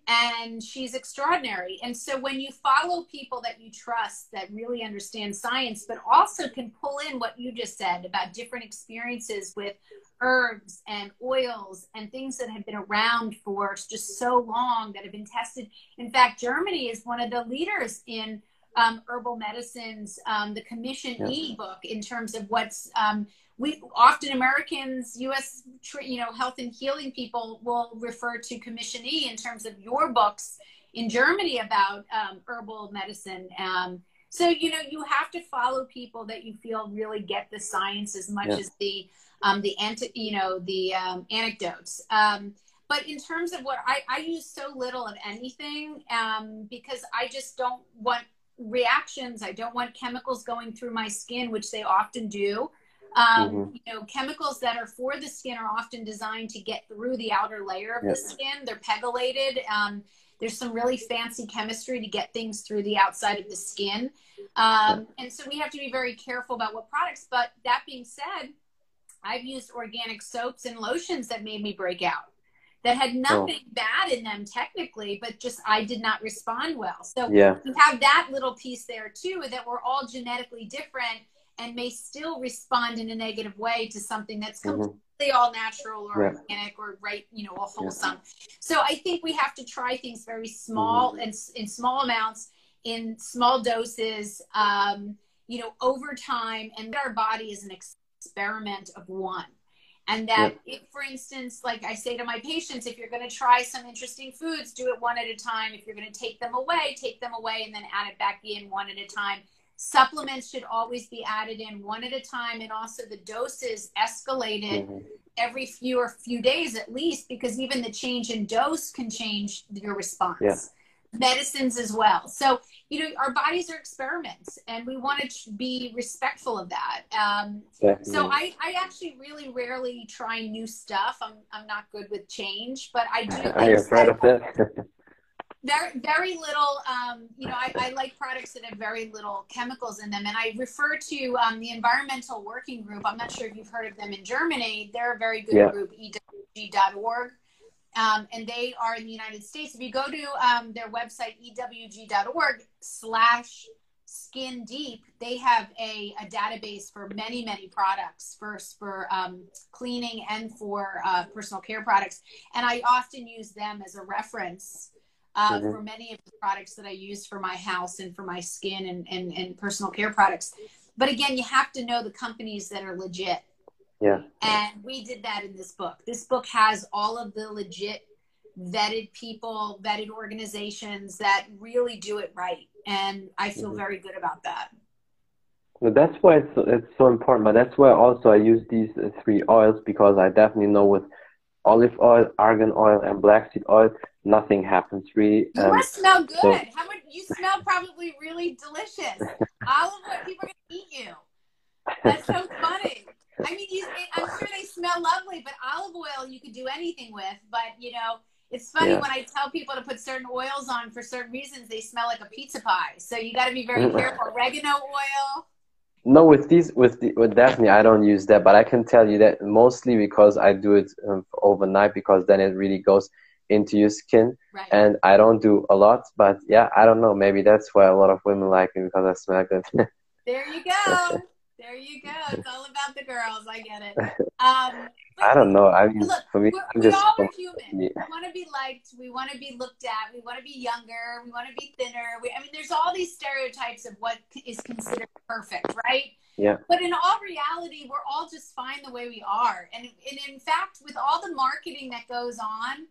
and she's extraordinary. And so when you follow people that you trust that really understand science, but also can pull in what you just said about different experiences with herbs and oils and things that have been around for just so long that have been tested. In fact, Germany is one of the leaders in um, herbal medicines, um, the Commission yes. E book, in terms of what's um, we often Americans, U.S. you know health and healing people will refer to Commission E in terms of your books in Germany about um, herbal medicine. Um, so you know you have to follow people that you feel really get the science as much yeah. as the um, the anti, you know the um, anecdotes. Um, but in terms of what I, I use so little of anything um, because I just don't want reactions. I don't want chemicals going through my skin, which they often do. Um, mm-hmm. You know, chemicals that are for the skin are often designed to get through the outer layer of yes. the skin. They're pegylated. Um, there's some really fancy chemistry to get things through the outside of the skin. Um, and so we have to be very careful about what products. But that being said, I've used organic soaps and lotions that made me break out that had nothing oh. bad in them technically, but just I did not respond well. So yeah. you have that little piece there too that we're all genetically different and may still respond in a negative way to something that's mm-hmm. completely mm-hmm. all natural or yeah. organic or right, you know, a wholesome. Yeah. So I think we have to try things very small mm-hmm. and in small amounts, in small doses, um, you know, over time, and our body is an experiment of one. And that, yeah. if, for instance, like I say to my patients, if you're going to try some interesting foods, do it one at a time. If you're going to take them away, take them away and then add it back in one at a time Supplements should always be added in one at a time, and also the doses escalated mm-hmm. every few or few days at least, because even the change in dose can change your response. Yeah. Medicines as well. So, you know, our bodies are experiments, and we want to be respectful of that. Um, so, I, I actually really rarely try new stuff. I'm, I'm not good with change, but I do. Are you afraid of that? very very little um, you know I, I, like products that have very little chemicals in them and i refer to um, the environmental working group i'm not sure if you've heard of them in germany they're a very good yeah. group ewg.org um, and they are in the united states if you go to um, their website ewg.org slash skin deep they have a, a, database for many many products first for um, cleaning and for uh, personal care products and i often use them as a reference uh, mm-hmm. for many of the products that I use for my house and for my skin and, and, and personal care products. But again, you have to know the companies that are legit. Yeah. And we did that in this book. This book has all of the legit vetted people, vetted organizations that really do it right. And I feel mm-hmm. very good about that. Well, that's why it's, it's so important. But that's why also I use these three oils because I definitely know with olive oil, argan oil, and black seed oil, nothing happens really. You um, must smell good. So, How much? You smell probably really delicious. olive oil, people are gonna eat you. That's so funny. I mean, you, I'm sure they smell lovely, but olive oil you could do anything with. But you know, It's funny yeah. when I tell people to put certain oils on for certain reasons, they smell like a pizza pie. So you got to be very careful. Oregano oil. No, with these, with the, with Daphne, I don't use that, but I can tell you that mostly because I do it um, overnight because then it really goes into your skin. Right. And I don't do a lot, but yeah, I don't know. Maybe that's why a lot of women like me because I smell good. there you go. There you go. It's all about the girls. I get it. Um, I don't know. I mean, look, for me, we just all are human. We want to be liked. We want to be looked at. We want to be younger. We want to be thinner. We, I mean, there's all these stereotypes of what is considered perfect, right? Yeah. But in all reality, we're all just fine the way we are. And, and in fact, with all the marketing that goes on,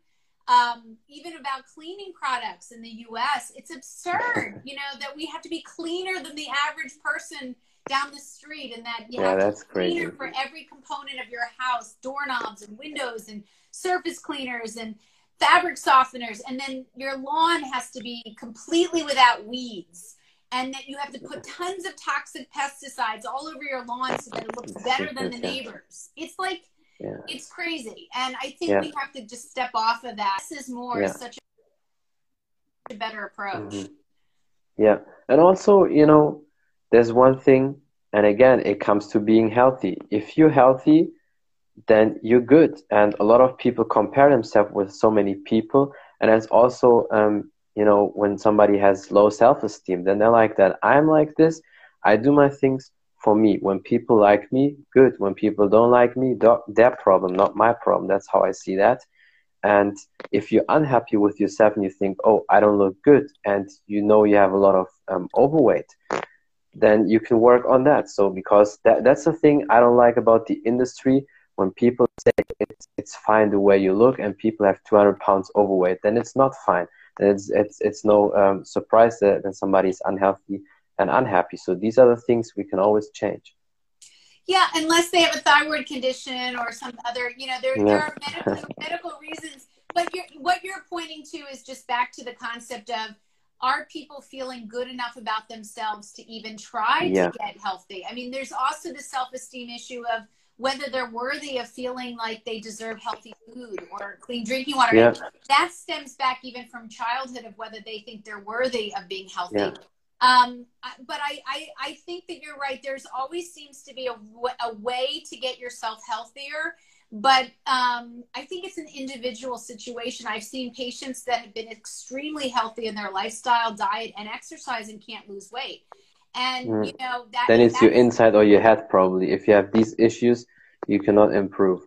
um, even about cleaning products in the US, it's absurd, you know, that we have to be cleaner than the average person down the street and that you yeah, have that's cleaner crazy. for every component of your house, doorknobs and windows and surface cleaners and fabric softeners. And then your lawn has to be completely without weeds. And that you have to put tons of toxic pesticides all over your lawn so that it looks better than the neighbors. It's like, yeah. it's crazy. And I think yeah. we have to just step off of that. This is more such a better approach. Mm-hmm. Yeah. And also, you know, there's one thing, and again, it comes to being healthy. If you're healthy, then you're good. And a lot of people compare themselves with so many people. And it's also, um, you know, when somebody has low self esteem, then they're like that. I'm like this. I do my things for me. When people like me, good. When people don't like me, their problem, not my problem. That's how I see that. And if you're unhappy with yourself and you think, oh, I don't look good, and you know you have a lot of um, overweight, then you can work on that. So because that that's the thing I don't like about the industry when people say it's it's fine the way you look and people have 200 pounds overweight, then it's not fine. And it's it's it's no um, surprise that, that somebody is unhealthy and unhappy. So these are the things we can always change. Yeah, unless they have a thyroid condition or some other, you know, there, yeah. there are medical, medical reasons. But you're, what you're pointing to is just back to the concept of are people feeling good enough about themselves to even try yeah. to get healthy? I mean, there's also the self esteem issue of whether they're worthy of feeling like they deserve healthy food or clean drinking water. Yeah. That stems back even from childhood of whether they think they're worthy of being healthy. Yeah. Um, but I, I, I think that you're right. There's always seems to be a, a way to get yourself healthier but um, I think it's an individual situation. I've seen patients that have been extremely healthy in their lifestyle, diet, and exercise and can't lose weight. And mm. you know that then it's your inside or your head probably. If you have these issues, you cannot improve.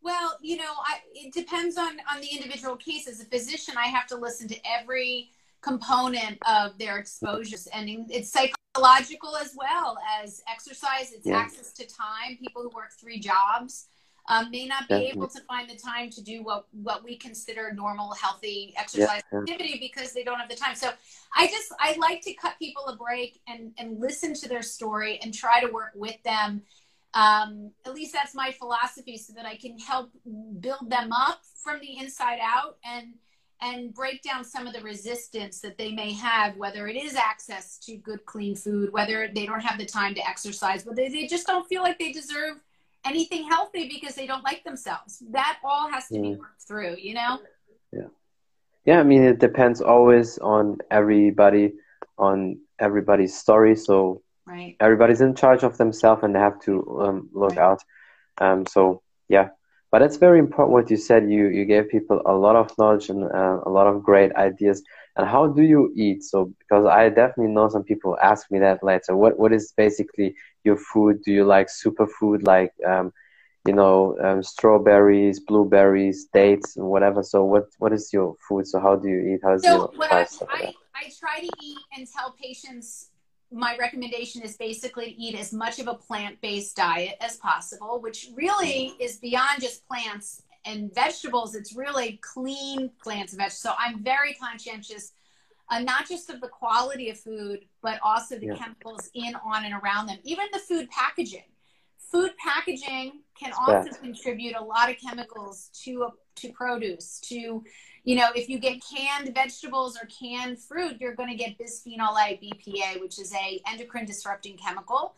Well, you know, I, it depends on on the individual case. As a physician, I have to listen to every component of their exposures, and it's psychological as well as exercise. It's yeah. access to time. People who work three jobs um, may not be Definitely. able to find the time to do what, what we consider normal, healthy exercise yeah. activity because they don't have the time. So I just, I like to cut people a break and, and listen to their story and try to work with them. Um, at least that's my philosophy so that I can help build them up from the inside out and, and break down some of the resistance that they may have, whether it is access to good, clean food, whether they don't have the time to exercise, whether they just don't feel like they deserve anything healthy because they don't like themselves. That all has to mm. be worked through, you know? Yeah. Yeah, I mean it depends always on everybody on everybody's story. So right. everybody's in charge of themselves and they have to um, look right. out. Um, so yeah, but it's very important what you said. You you gave people a lot of knowledge and uh, a lot of great ideas. And how do you eat? So because I definitely know some people ask me that later. What what is basically your food? Do you like superfood like um, you know um, strawberries, blueberries, dates, and whatever? So what what is your food? So how do you eat? How's so your what I, I, I try to eat and tell patients my recommendation is basically to eat as much of a plant-based diet as possible, which really is beyond just plants and vegetables. It's really clean plants and vegetables. So I'm very conscientious uh, not just of the quality of food, but also the yeah. chemicals in, on, and around them. Even the food packaging. Food packaging can also contribute a lot of chemicals to a, to produce. To you know, if you get canned vegetables or canned fruit, you're going to get bisphenol A, BPA, which is a endocrine disrupting chemical,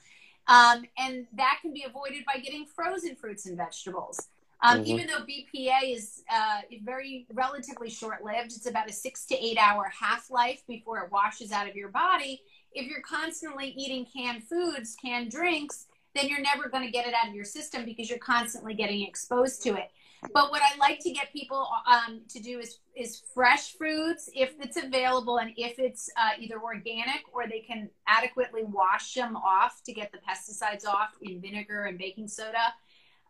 um, and that can be avoided by getting frozen fruits and vegetables. Um, mm-hmm. Even though BPA is uh, very relatively short lived, it's about a six to eight hour half life before it washes out of your body. If you're constantly eating canned foods, canned drinks, then you're never going to get it out of your system because you're constantly getting exposed to it. But what I like to get people um, to do is is fresh fruits if it's available and if it's uh, either organic or they can adequately wash them off to get the pesticides off in vinegar and baking soda.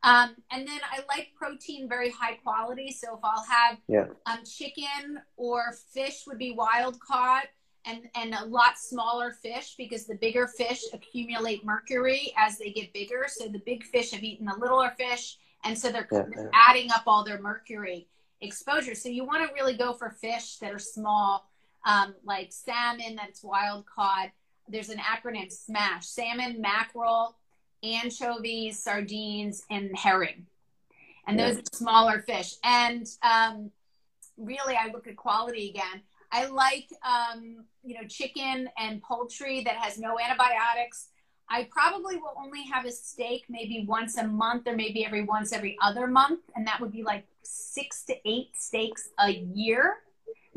Um, and then I like protein very high quality. So if I'll have yeah. um, chicken or fish would be wild caught and, and a lot smaller fish because the bigger fish accumulate mercury as they get bigger. So the big fish have eaten the littler fish. And so they're, yeah, yeah. adding up all their mercury exposure. So you want to really go for fish that are small, um, like salmon that's wild caught. There's an acronym SMASH salmon, mackerel, anchovies, sardines, and herring. And those yeah. are smaller fish. And um, really, I look at quality again. I like, um, you know, chicken and poultry that has no antibiotics. I probably will only have a steak maybe once a month or maybe every once every other month. And that would be like six to eight steaks a year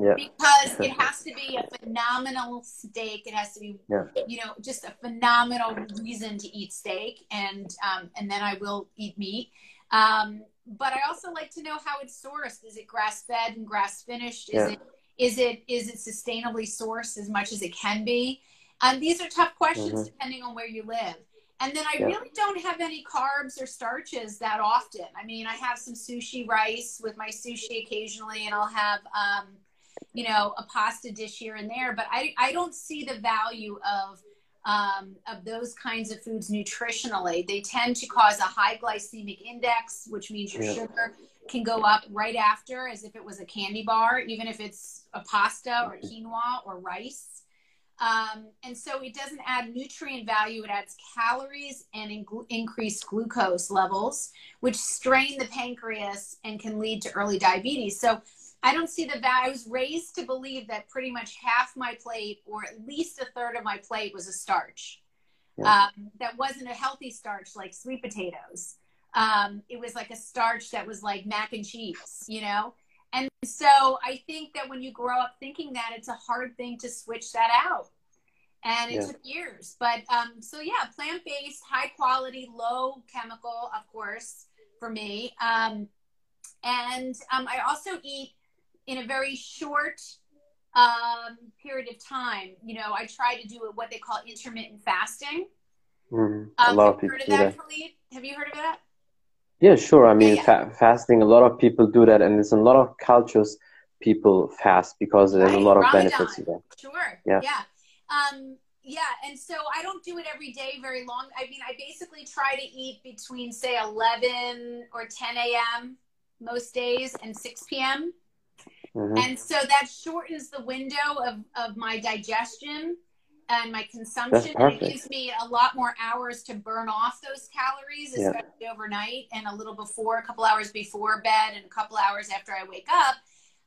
yeah. because it has to be a phenomenal steak. It has to be, yeah. you know, just a phenomenal reason to eat steak, and um, and then I will eat meat. Um, but I also like to know how it's sourced. Is it grass fed and grass finished? Is yeah. it is it is it sustainably sourced as much as it can be? Um, these are tough questions mm-hmm. depending on where you live. And then I yeah. really don't have any carbs or starches that often. I mean, I have some sushi rice with my sushi occasionally, and I'll have um, you know, a pasta dish here and there. But I, I don't see the value of um, of those kinds of foods nutritionally. They tend to cause a high glycemic index, which means your yeah. sugar can go up right after as if it was a candy bar, even if it's a pasta or quinoa or rice. Um, and so it doesn't add nutrient value, it adds calories and in- increased glucose levels, which strain the pancreas and can lead to early diabetes. So I don't see the value. I was raised to believe that pretty much half my plate, or at least a third of my plate, was a starch. Yeah. Um, that wasn't a healthy starch like sweet potatoes. Um, it was like a starch that was like mac and cheese, you know? And so I think that when you grow up thinking that, it's a hard thing to switch that out. And it yeah. took years. But um, so, yeah, plant based, high quality, low chemical, of course, for me. Um, and um, I also eat in a very short um, period of time. You know, I try to do what they call intermittent fasting. Mm-hmm. A um, lot of people do that. that. Have you heard of that? Yeah, sure. I mean, yeah, yeah. Fa- fasting. A lot of people do that, and there's a lot of cultures people fast because there's right. a lot of Ramadan. benefits to that. Sure. Yeah. Yeah. Um, yeah, and so I don't do it every day very long. I mean, I basically try to eat between say 11 or 10 a.m. most days and 6 p.m. Mm-hmm. And so that shortens the window of, of my digestion and my consumption. It gives me a lot more hours to burn off those calories, especially yeah. overnight and a little before, a couple hours before bed and a couple hours after I wake up.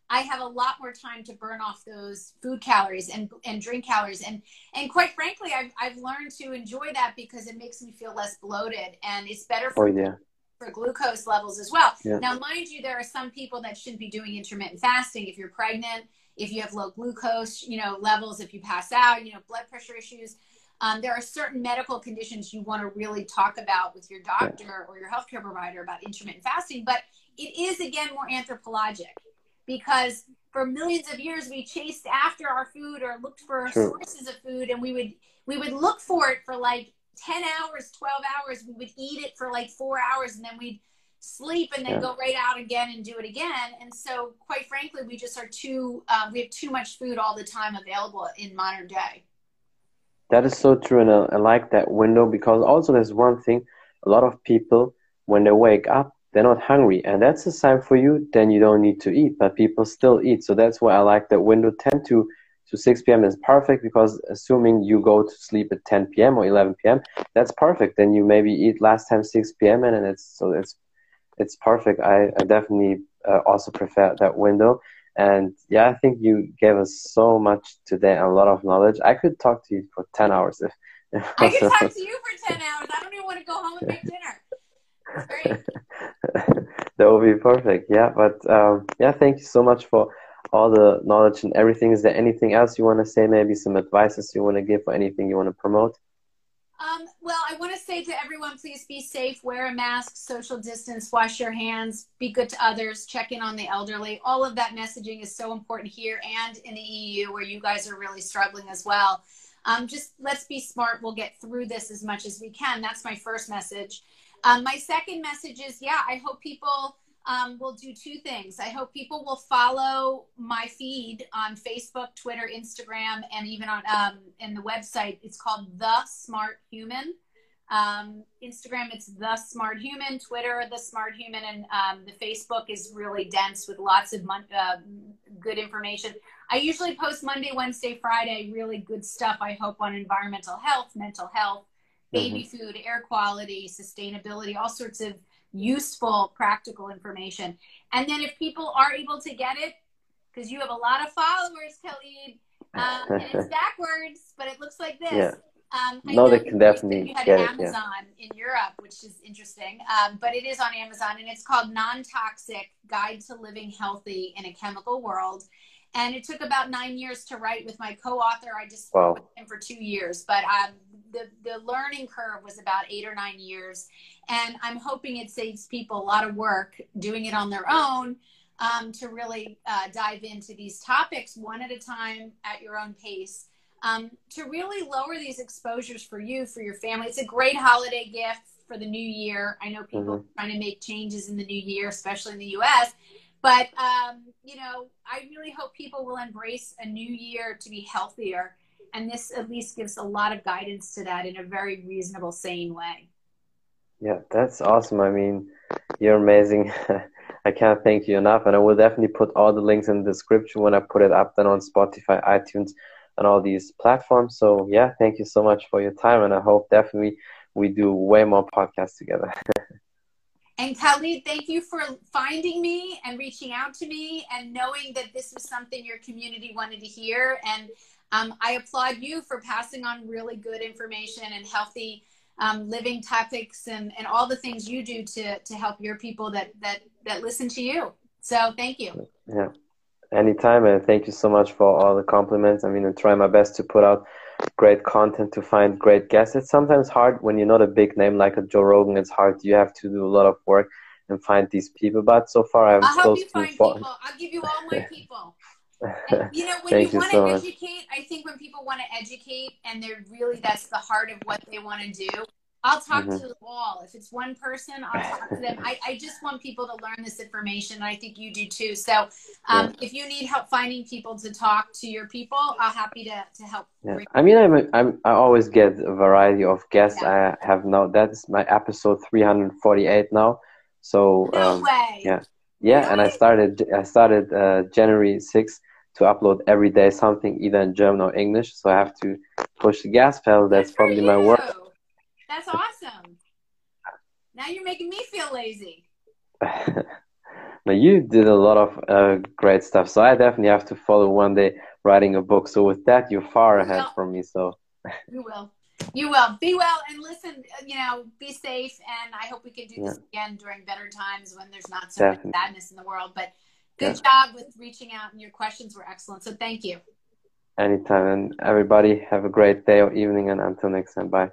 I have a lot more time to burn off those food calories and, and drink calories. And, and quite frankly, I've, I've learned to enjoy that because it makes me feel less bloated and it's better for oh, yeah for glucose levels as well. Yeah. Now, mind you, there are some people that shouldn't be doing intermittent fasting. If you're pregnant, if you have low glucose, you know, levels, if you pass out, you know, blood pressure issues. Um, there are certain medical conditions you want to really talk about with your doctor yeah. or your healthcare provider about intermittent fasting. But it is again more anthropologic because for millions of years we chased after our food or looked for True. sources of food, and we would we would look for it for like 10 hours, 12 hours. We would eat it for like four hours and then we'd sleep and then yeah. go right out again and do it again. And so, quite frankly, we just are too, um, we have too much food all the time available in modern day. That is so true. And I, I like that window because also there's one thing a lot of people, when they wake up, they're not hungry. And that's a sign for you, then you don't need to eat. But people still eat. So that's why I like that window 10 to to 6 p.m. is perfect because assuming you go to sleep at 10 p.m. or 11 p.m., that's perfect. Then you maybe eat last time 6 p.m. and it's so it's it's perfect. I, I definitely uh, also prefer that window. And yeah, I think you gave us so much today, a lot of knowledge. I could talk to you for 10 hours. If, if I could talk to you for 10 hours. I don't even want to go home and make dinner. That would be perfect. Yeah, but um, yeah, thank you so much for all the knowledge and everything. Is there anything else you want to say? Maybe some advices you want to give or anything you want to promote? Um, well, I want to say to everyone, please be safe, wear a mask, social distance, wash your hands, be good to others, check in on the elderly. All of that messaging is so important here and in the EU, where you guys are really struggling as well. Um, just let's be smart. We'll get through this as much as we can. That's my first message. Um, my second message is yeah, I hope people um, will do two things. I hope people will follow my feed on Facebook, Twitter, Instagram, and even on um, in the website. It's called The Smart Human. Um, Instagram, it's The Smart Human. Twitter, The Smart Human, and um, the Facebook is really dense with lots of mon- uh, good information. I usually post Monday, Wednesday, Friday, really good stuff. I hope on environmental health, mental health, baby mm-hmm. food, air quality, sustainability, all sorts of useful, practical information. And then if people are able to get it, because you have a lot of followers, Khalid, um, and it's backwards, but it looks like this. Yeah. Um, no, they can definitely you had get Amazon it, yeah. in Europe, which is interesting. Um, but it is on Amazon, and it's called "Non-Toxic Guide to Living Healthy in a Chemical World." And it took about nine years to write with my co-author. I just wow. with him for two years, but um, the the learning curve was about eight or nine years, and I'm hoping it saves people a lot of work doing it on their own um, to really uh, dive into these topics one at a time at your own pace. Um, to really lower these exposures for you, for your family. It's a great holiday gift for the new year. I know people mm-hmm. trying to make changes in the new year, especially in the US. But, um, you know, I really hope people will embrace a new year to be healthier and this at least gives a lot of guidance to that in a very reasonable, sane way. Yeah, that's awesome. I mean, you're amazing. I can't thank you enough. And I will definitely put all the links in the description when I put it up then on Spotify, iTunes, and all these platforms. So yeah, thank you so much for your time. And I hope definitely we do way more podcasts together. and Khalid, thank you for finding me and reaching out to me and knowing that this was something your community wanted to hear. And um, I applaud you for passing on really good information and healthy um, living topics and, and all the things you do to, to help your people that, that, that listen to you. So thank you. Yeah, anytime. And thank you so much for all the compliments. I mean, I try my best to put out great content to find great guests. It's sometimes hard when you're not a big name like a Joe Rogan. It's hard. You have to do a lot of work and find these people. But so far, I'm I'll close to. People. I'll give you all my people. And, you know, when you, want so to educate, I think when people want to educate and they're really that's the heart of what they want to do. I'll talk mm-hmm. to the wall. If it's one person, I'll talk to them. I, I just want people to learn this information. And I think you do too. So um, yeah. if you need help finding people to talk to your people, I'm happy to, to help. Yeah. I mean, I'm, a, I'm, I always get a variety of guests. Yeah. I have now, that's my episode 348 now. So, no um, way. Yeah. Yeah. Really? And I started, I started uh, January 6th to upload every day something either in German or English. So I have to push the gas pedal. That's probably you. my work. That's awesome. Now you're making me feel lazy. now you did a lot of uh, great stuff. So I definitely have to follow one day writing a book. So with that, you're far ahead from me. So you will. You will be well and listen. You know, be safe, and I hope we can do this yeah. again during better times when there's not so Definitely. much sadness in the world. But Good job with reaching out, and your questions were excellent. So thank you. Anytime. And everybody, have a great day or evening. And until next time, bye.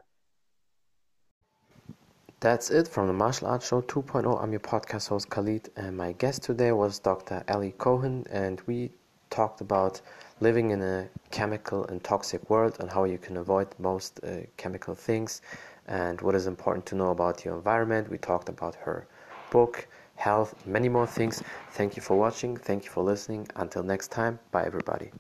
That's it from the Martial Arts Show 2.0. I'm your podcast host, Khalid. And my guest today was Dr. Aly Cohen. And we talked about living in a chemical and toxic world and how you can avoid most uh, chemical things and what is important to know about your environment. We talked about her book health, many more things. Thank you for watching. Thank you for listening. Until next time, bye everybody.